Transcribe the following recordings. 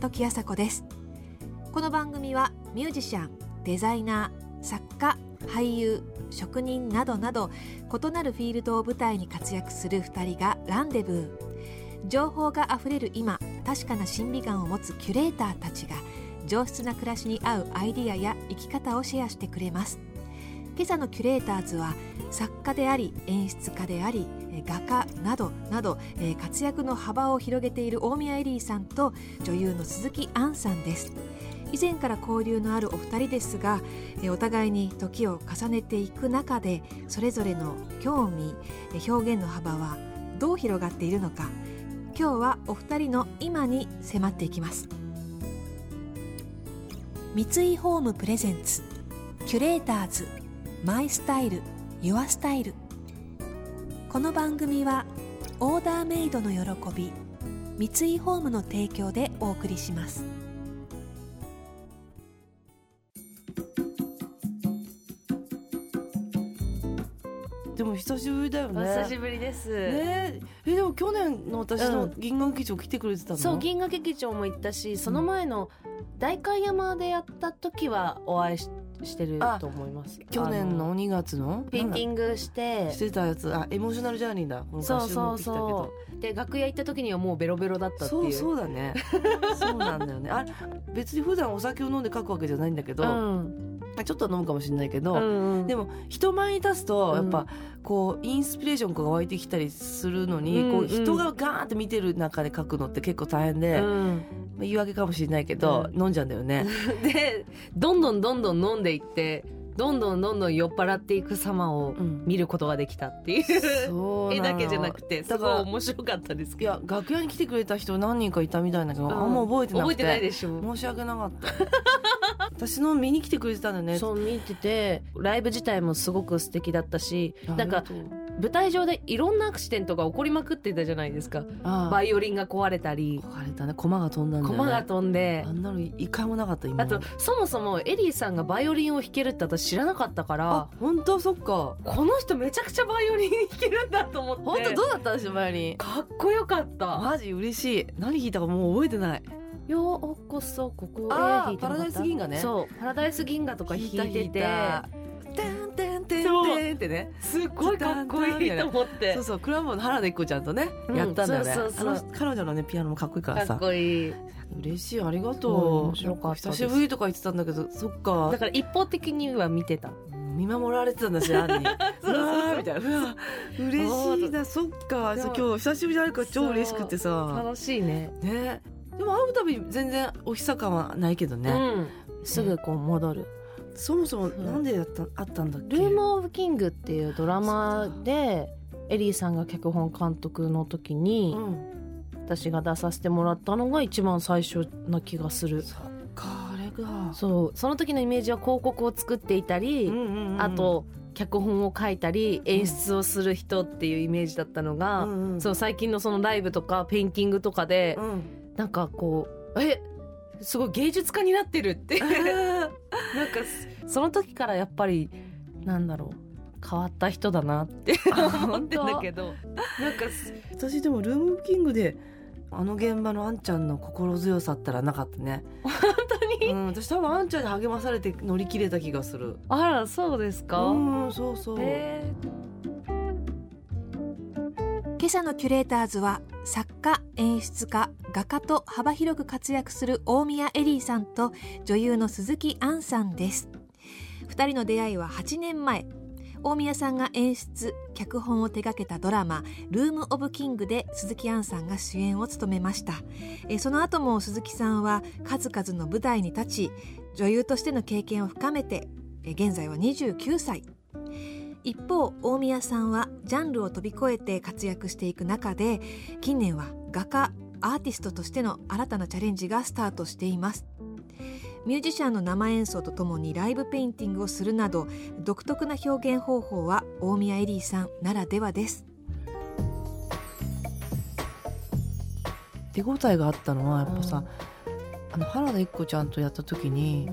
時あさこです。この番組はミュージシャンデザイナー作家俳優職人などなど異なるフィールドを舞台に活躍する2人がランデブー。情報があふれる今確かな審美眼を持つキュレーターたちが上質な暮らしに合うアイディアや生き方をシェアしてくれます。今朝のキュレーターズは作家であり演出家であり画家などなど活躍の幅を広げている大宮エリーさんと女優の鈴木杏さんです。以前から交流のあるお二人ですがお互いに時を重ねていく中でそれぞれの興味表現の幅はどう広がっているのか今日はお二人の今に迫っていきます。三井ホームプレゼンツキュレーターズ。マイスタイルユアスタイル。この番組はオーダーメイドの喜び三井ホームの提供でお送りします。でも久しぶりだよおね。久しぶりです、ね。えでも去年の私の銀河劇場来てくれてたの、そう銀河劇場も行ったしその前の代官山でやった時はお会いししてると思います。去年の2月の？ペインティングしてしてたやつ。あ Emotional Journey だ。そうそうそう。で楽屋行った時にはもうベロベロだったっていう。そうそうだね。そうなんだよね。あ別に普段お酒を飲んで書くわけじゃないんだけど、うんちょっとは飲むかもしれないけど、うんうん。でも人前に立つとやっぱうんこうインスピレーションが湧いてきたりするのに、うんこう人がガーンって見てる中で書くのって結構大変で、まあうん言い訳かもしれないけど、飲んじゃうんだよね。でどんどんどんどん飲んでいってどんどんどんどん酔っ払っていく様をうん。見ることができたっていう。そうなの。絵だけじゃなくてすごい面白かったですけど。いや楽屋に来てくれた人何人かいたみたいだけど、うん。あんま覚えてなくて覚えてないでしょ。申し訳なかった。私の見に来てくれてたんだよねそう見ててライブ自体もすごく素敵だったしなんか舞台上でいろんなアクシデントが起こりまくってたじゃないですか。あバイオリンが壊れたり。壊れたね。駒が飛んだんだよね駒が飛んで。あんなの一回もなかった今あとそもそもエリーさんがバイオリンを弾けるって私知らなかったから。あ本当？そっか。この人めちゃくちゃバイオリン弾けるんだと思って。本当？どうだった？んでしょバイオリン。かっこよかった。マジ嬉しい。何弾いたかもう覚えてない。ようこそここへあパラダイス銀河ね。そうパラダイス銀河とか弾いてててんってねすっごいかっこいいと思って。そうそうクラブの原田一子ちゃんとね、うんやったんだよね。彼女のねピアノもかっこいいからかさっこいい。嬉しいありがう。んとう久しぶりとか言ってたんだけどそっか。だから一方的には見てた。見守られてたんだしアンに そうそうみたいな。嬉しいな。そっか。今日久しぶりに会うから超嬉しくてさ。楽しいね。ね。でも会うたび全然お久感はないけどね、うん。すぐこう戻るそもそもなんでやったあったんだっけ？ルーム・オブ・キングっていうドラマでエリーさんが脚本監督の時にうん。私が出させてもらったのが一番最初な気がする。そっかあれが。そう。その時のイメージは広告を作っていたり、うんうんうんあと脚本を書いたり演出をする人っていうイメージだったのが、うんうんそう最近のそのライブとかペインティングとかで、うん。なんかこうえ？すごい芸術家になってるって なんかその時からやっぱりなんだろう変わった人だなって 思ってんだけど。なんかす私でもルームキングであの現場のあんちゃんの心強さったらなかったね、本当に、うん、私多分あんちゃんに励まされて乗り切れた気がする。あらそうですか、うんそうそう、へ今朝のキュレーターズは作家演出家画家と幅広く活躍する大宮エリーさんと女優の鈴木杏さんです。2人の出会いは8年前。大宮さんが演出脚本を手掛けたドラマ「ルーム・オブ・キング」で鈴木杏さんが主演を務めました。えその後も鈴木さんは数々の舞台に立ち女優としての経験を深めて現在は29歳。一方大宮さんはジャンルを飛び越えて活躍していく中で近年は画家アーティストとしての新たなチャレンジがスタートしています。ミュージシャンの生演奏とともにライブペインティングをするなど独特な表現方法は大宮エリーさんならではです。手応えがあったのはやっぱさ、あの原田一子ちゃんとやった時に、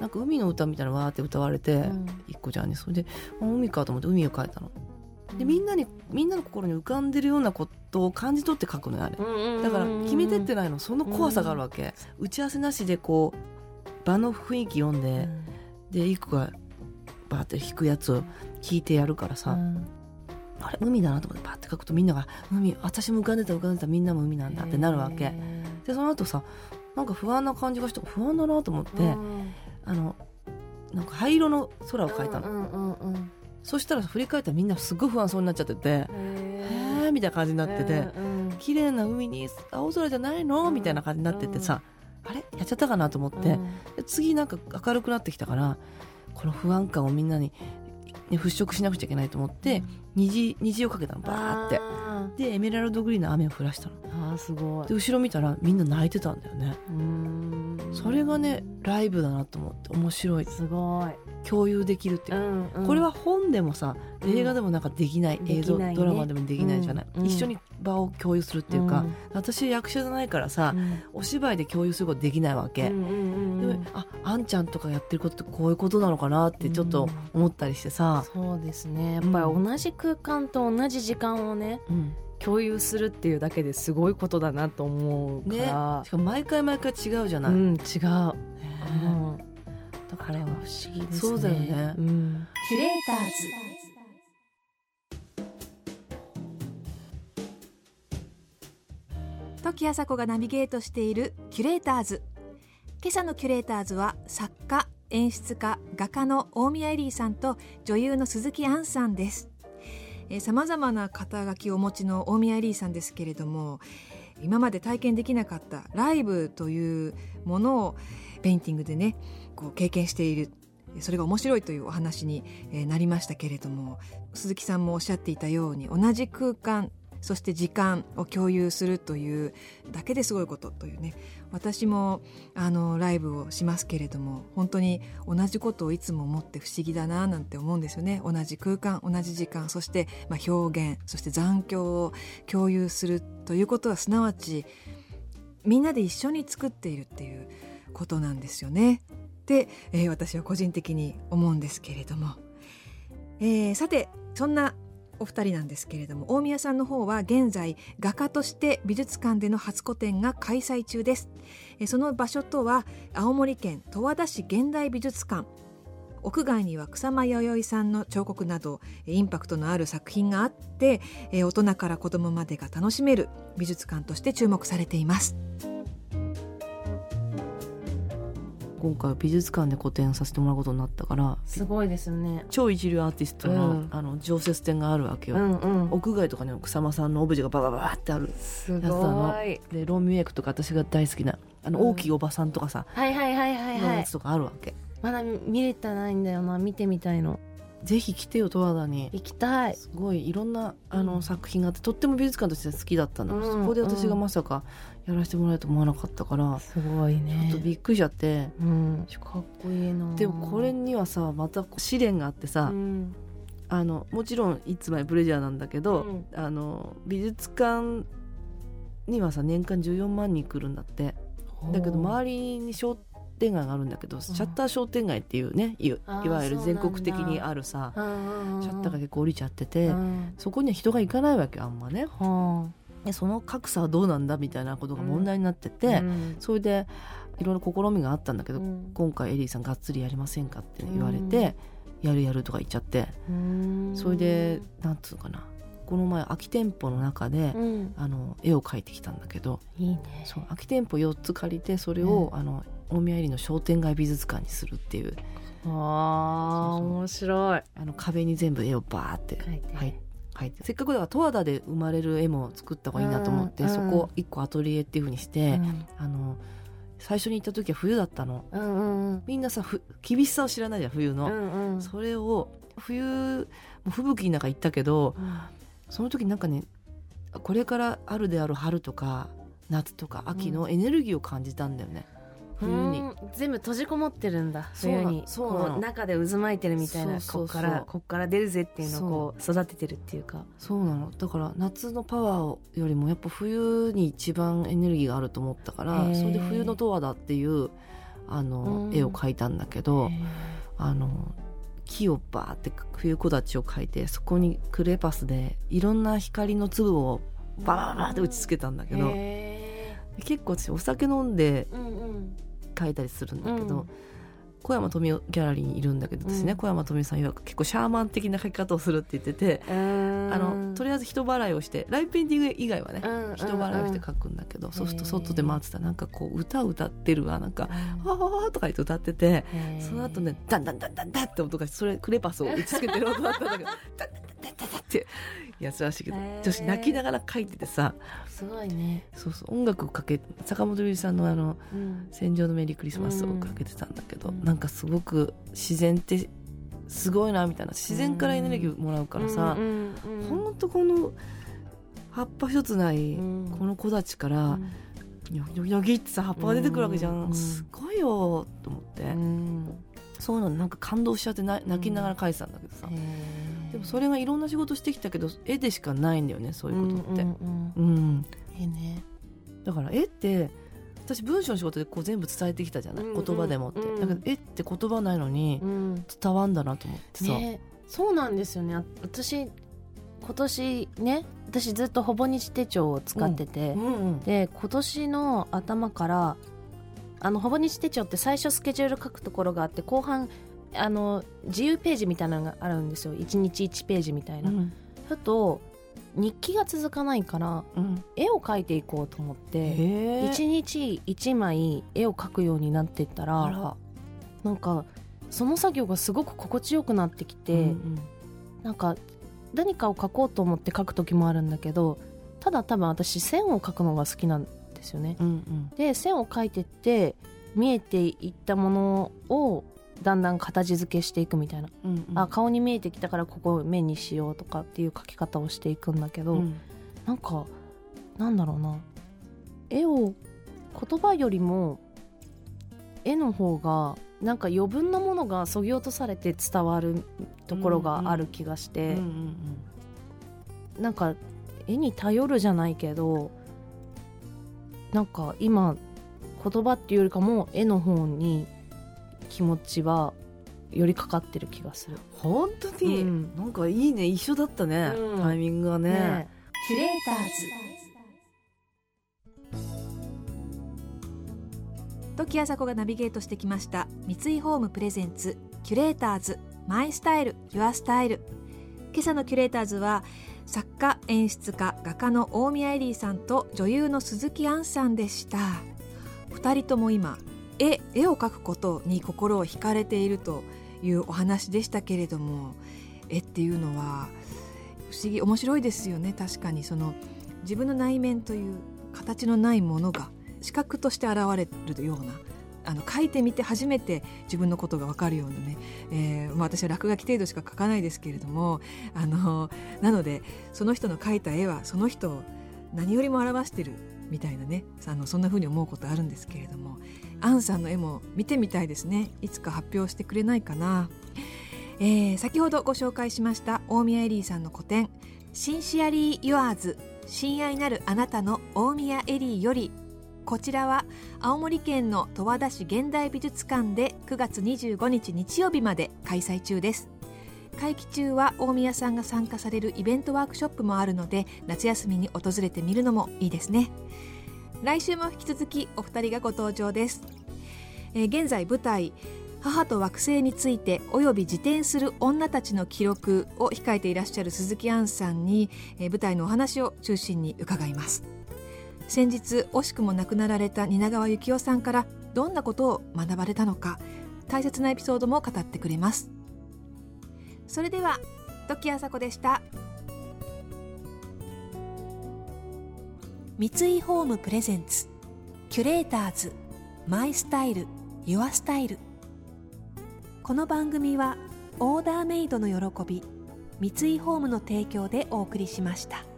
なんか海の歌みたいなのわーって歌われて、うん。一子ちゃんにそれであ海かと思って海を描いたの。でみんなにみんなの心に浮かんでるようなことを感じ取って書くのよあれ。だから決めてってないの。その怖さがあるわけ、打ち合わせなしでこう場の雰囲気読んで、でいくがバーって弾くやつを弾いてやるからさ、あれ海だなと思ってバーって書くとみんなが「海私も浮かんでた浮かんでたみんなも海なんだ」ってなるわけ。でその後さなんか不安な感じがして不安だなと思って、あのなんか灰色の空を描いたの、そしたら振り返ったらみんなすごい不安そうになっちゃってて「えー」みたいな感じになってて「綺麗な海に青空じゃないの?」みたいな感じになっててさ、あれ？やっちゃったかなと思って、で次なんか明るくなってきたからこの不安感をみんなに、ね、払拭しなくちゃいけないと思って、虹虹をかけたのバーって。でエメラルドグリーンの雨を降らしたのあーすごい。で後ろ見たらみんな泣いてたんだよね。うん。それがねライブだなと思って面白い。すごい。共有できるっていう。か、これは本でもさ映画でもなんかできない、うん映像、ねドラマでもできないじゃない、うん一緒に場を共有するっていうか、私役者じゃないからさ、お芝居で共有することできないわけ、でもああんちゃんとかやってることってこういうことなのかなってちょっと思ったりしてさ、そうですね。やっぱり同じ空間と同じ時間をねうん共有するっていうだけですごいことだなと思うかね、ら、しかも毎回毎回違うじゃない、うん違う、ね。うんだから不思議ですね。そうだよね。うん。キュレーターズ。時あさこがナビゲートしているキュレーターズ。今朝のキュレーターズは作家演出家画家の大宮エリーさんと女優の鈴木杏さんですさまざまな肩書きをお持ちの大宮エリーさんですけれども今まで体験できなかったライブというものをペインティングでねこう経験しているそれが面白いというお話になりましたけれども鈴木さんもおっしゃっていたように同じ空間そして時間を共有するというだけですごいことというね。私もあのライブをしますけれども本当に同じことをいつも思って不思議だななんて思うんですよね。同じ空間同じ時間そしてまあ表現そして残響を共有するということはすなわちみんなで一緒に作っているっていうことなんですよね。で、えー私は個人的に思うんですけれども、えーさてそんなお二人なんですけれども大宮さんの方は現在画家として美術館での初個展が開催中です。えその場所とは青森県十和田市現代美術館。屋外には草間彌生さんの彫刻などえインパクトのある作品があってえ大人から子供までが楽しめる美術館として注目されています。今回は美術館で個展させてもらうことになったからすごいですね。超一流アーティストの,、うん。あの常設展があるわけよ、んうん。屋外とかにも草間さんのオブジェがババババってあるすやつなの。でローミュエクとか私が大好きなあのうん。大きいおばさんとかさ、はいはいはいはいはい。のやつとかあるわけ。まだ見れてないんだよな見てみたいのぜひ来てよ十和田に。行きたい。すごいいろんなあの、うん。作品があってとっても美術館として好きだったの、うんそこで私がまさかやらせてもらえると思わなかったから、すごいちょねっとびっくりしちゃってうん。かっこいいな。でもこれにはさまた試練があってさ、うん。あのもちろんいつまでプレジャーなんだけど、うん。あの美術館にはさ年間14万人来るんだって。だけど周りに商店街があるんだけど、シャッター商店街っていうねいわゆる全国的にあるさシャッターが結構降りちゃってて、うん。そこには人が行かないわけあんまね。その格差はどうなんだみたいなことが問題になってあて、うん。それでいろいろ試みがあったんだけど、うん。今回エリーさんがっつりやりませんかって言われて、やるやるとか言っちゃって。うん。それでなんつうのかな。この前空き店舗の中で、うん。あの絵を描いてきたんだけど。いいね。そう空き店舗4つ借りてそれを、あの大宮入りの商店街美術館にするっていう。あーそうそう。面白い。あの壁に全部絵をバーって書いて。はい。描いて。せっかくだから十和田で生まれる絵も作った方がいいなと思って、うん。そこ1個アトリエっていうふうにして、うん。あの最初に行った時は冬だったの。うんうんみんなさふ厳しさを知らないじゃん冬の、うんうん。それを冬吹雪の中行ったけどその時なんかねこれからあるである春とか夏とか秋のエネルギーを感じたんだよね、冬に。うん。全部閉じこもってるんだ。そうな冬に。そう中で渦巻いてるみたいなこっからこっから出るぜっていうのをこう育ててるっていうか。そうなの。だから夏のパワーよりもやっぱ冬に一番エネルギーがあると思ったからそれで冬の十和田っていうあの、うん。絵を描いたんだけどあの木をバーって冬木立を描いてそこにクレパスでいろんな光の粒をバーバーって打ちつけたんだけど結構私お酒飲んで描いたりするんだけど、うん。うん小山富夫ギャラリーにいるんだけどですね、うん、小山富夫さん曰く結構シャーマン的な書き方をするって言ってて、あのとりあえず人払いをしてライブペインティング以外はね、人払いをして書くんだけど、そうすると外で回ってたらなんかこう歌歌ってるわなんか「わー」とか言って歌っててその後ねダンダンダンダンダンって音がそれクレパスを打ちつけてる音だったんだけどダンダンダンダンダンってやつらしいけど女子泣きながら書いててさ。すごいね。そうそう。音楽をかけ坂本龍一さんのあの「戦場のメリークリスマス」をかけてたんだけど、うん、なんかすごく自然ってすごいなみたいな。自然からエネルギーもらうからさ、うん、ほんとこの葉っぱ一つない、この子たちから、ニョニョギってさ葉っぱが出てくるわけじゃん、すごいよと思って、そういうのなんか感動しちゃって泣きながら書いてたんだけどさ、でもそれがいろんな仕事してきたけど絵でしかないんだよねそういうことって。うん、うん、絵ね。だから絵って私文章の仕事でこう全部伝えてきたじゃない、言葉でもって、だけど絵って言葉ないのに伝わんだなと思ってさ、ね、そうなんですよね。私今年ね私ずっとほぼ日手帳を使ってて、うんうんうん、で今年の頭からあのほぼ日手帳って最初スケジュール書くところがあって後半あの自由ページみたいなのがあるんですよ。1日1ページみたいな。うん、ふと日記が続かないから、うん、絵を描いていこうと思って1日1枚絵を描くようになっていったら。なんかその作業がすごく心地よくなってきて、うんうん、なんか何かを描こうと思って描く時もあるんだけどただ多分私線を描くのが好きなんですよね。うんうん、で線を描いてって見えていったものをだんだん形付けしていくみたいな、うんうん、あ顔に見えてきたからここ目にしようとかっていう描き方をしていくんだけど、うん、なんかなんだろうな。絵を言葉よりも絵の方がなんか余分なものがそぎ落とされて伝わるところがある気がして、なんか絵に頼るじゃないけどなんか今言葉っていうよりかも絵の方に気持ちは寄りかかってる気がする。本当に、うん、なんかいいね一緒だったね、うん、タイミングがね。ねキュレーターズ。時あさこがナビゲートしてきました。三井ホームプレゼンツキュレーターズマイスタイルユアスタイル。今朝のキュレーターズは作家演出家画家の大宮エリーさんと女優の鈴木杏さんでした。二人とも今絵絵を描くことに心を惹かれているというお話でしたけれども絵っていうのは不思議面白いですよね。確かにその自分の内面という形のないものが視覚として現れるようなあの書いてみて初めて自分のことが分かるようなね、えーまあ、私は落書き程度しか描かないですけれどもあのなのでその人の描いた絵はその人を何よりも表してるみたいなねあのそんな風に思うことあるんですけれどもアンさんの絵も見てみたいですね。いつか発表してくれないかな、えー、先ほどご紹介しました大宮エリーさんの個展「シンシアリー・ユアーズ親愛なるあなたの大宮エリー」よりこちらは青森県の十和田市現代美術館で9月25日日曜日まで開催中です。会期中は大宮さんが参加されるイベントワークショップもあるので夏休みに訪れてみるのもいいですね。来週も引き続きお二人がご登場です、えー、現在舞台母と惑星についておよび自転する女たちの記録を控えていらっしゃる鈴木杏さんに、えー、舞台のお話を中心に伺います。先日惜しくも亡くなられた蜷川幸雄さんからどんなことを学ばれたのか大切なエピソードも語ってくれます。それでは時あさこでした。三井ホームプレゼンツキュレーターズマイスタイルユアスタイル。この番組はオーダーメイドの喜び三井ホームの提供でお送りしました。